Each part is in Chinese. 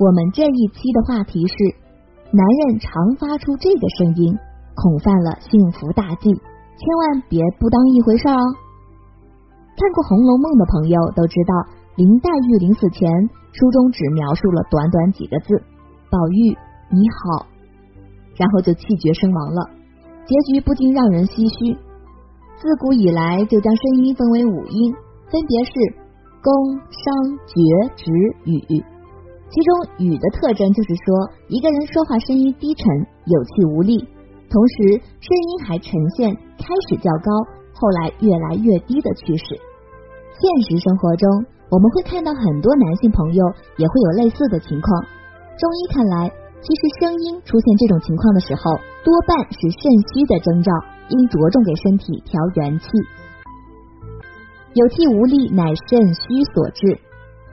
我们这一期的话题是：男人常发出这个声音，恐犯了幸福大忌，千万别不当一回事哦。看过《红楼梦》的朋友都知道，林黛玉临死前，书中只描述了短短几个字：“宝玉你好”，然后就气绝身亡了。结局不禁让人唏嘘。自古以来就将声音分为五音，分别是宫、商、角、徵、羽。其中语的特征就是说，一个人说话声音低沉、有气无力，同时声音还呈现开始较高，后来越来越低的趋势。现实生活中，我们会看到很多男性朋友也会有类似的情况。中医看来，其实声音出现这种情况的时候，多半是肾虚的征兆，应着重给身体调元气。有气无力乃肾虚所致。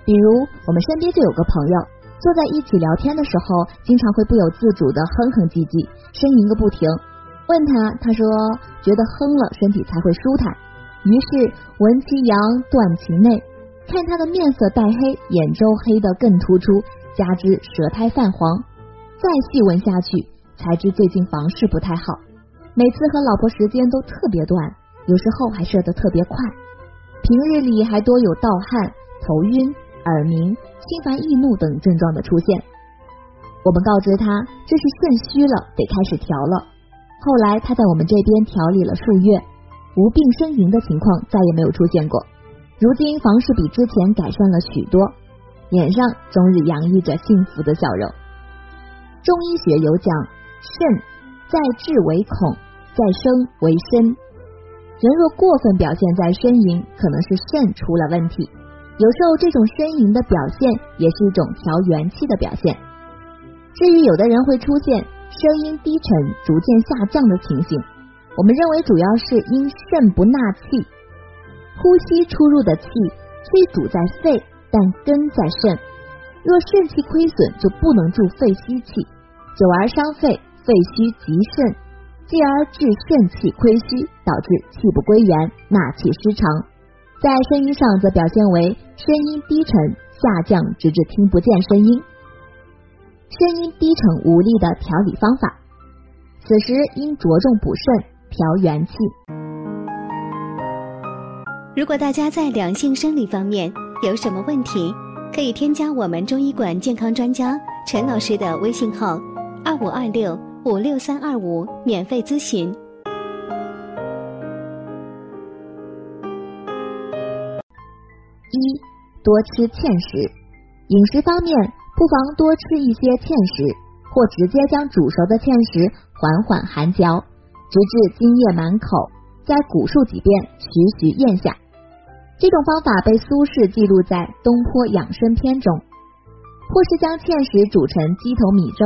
比如，我们身边就有个朋友，坐在一起聊天的时候，经常会不由自主的哼哼唧唧，呻吟个不停。问他，他说觉得哼了身体才会舒坦。于是闻其阳，断其内。看他的面色带黑，眼周黑的更突出，加之舌苔泛黄。再细问下去，才知最近房事不太好，每次和老婆时间都特别短，有时候还射得特别快。平日里还多有盗汗、头晕。耳鸣、心烦易怒等症状的出现，我们告知他这是肾虚了，得开始调了。后来他在我们这边调理了数月，无病呻吟的情况再也没有出现过。如今房事比之前改善了许多，脸上终日洋溢着幸福的笑容。中医学有讲，肾在志为恐，在生为身。人若过分表现在呻吟，可能是肾出了问题。有时候这种呻吟的表现也是一种调元气的表现。至于有的人会出现声音低沉、逐渐下降的情形，我们认为主要是因肾不纳气，呼吸出入的气虽主在肺，但根在肾。若肾气亏损，就不能助肺吸气，久而伤肺，肺虚及肾，继而致肾气亏虚，导致气不归元，纳气失常。在声音上则表现为声音低沉下降，直至听不见声音。声音低沉无力的调理方法，此时应着重补肾调元气。如果大家在两性生理方面有什么问题，可以添加我们中医馆健康专家陈老师的微信号二五二六五六三二五免费咨询。一多吃芡实，饮食方面不妨多吃一些芡实，或直接将煮熟的芡实缓缓含嚼，直至津液满口，再古述几遍，徐徐咽下。这种方法被苏轼记录在《东坡养生篇》中。或是将芡实煮成鸡头米粥，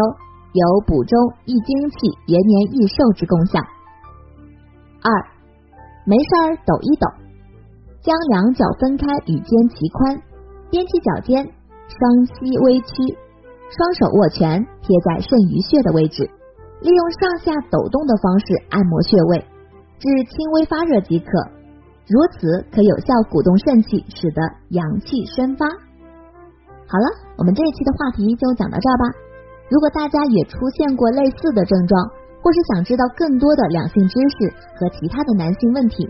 有补中益精气、延年益寿之功效。二，没事儿抖一抖。将两脚分开，与肩齐宽，踮起脚尖，双膝微屈，双手握拳贴在肾俞穴的位置，利用上下抖动的方式按摩穴位，至轻微发热即可。如此可有效鼓动肾气，使得阳气生发。好了，我们这一期的话题就讲到这儿吧。如果大家也出现过类似的症状，或是想知道更多的两性知识和其他的男性问题。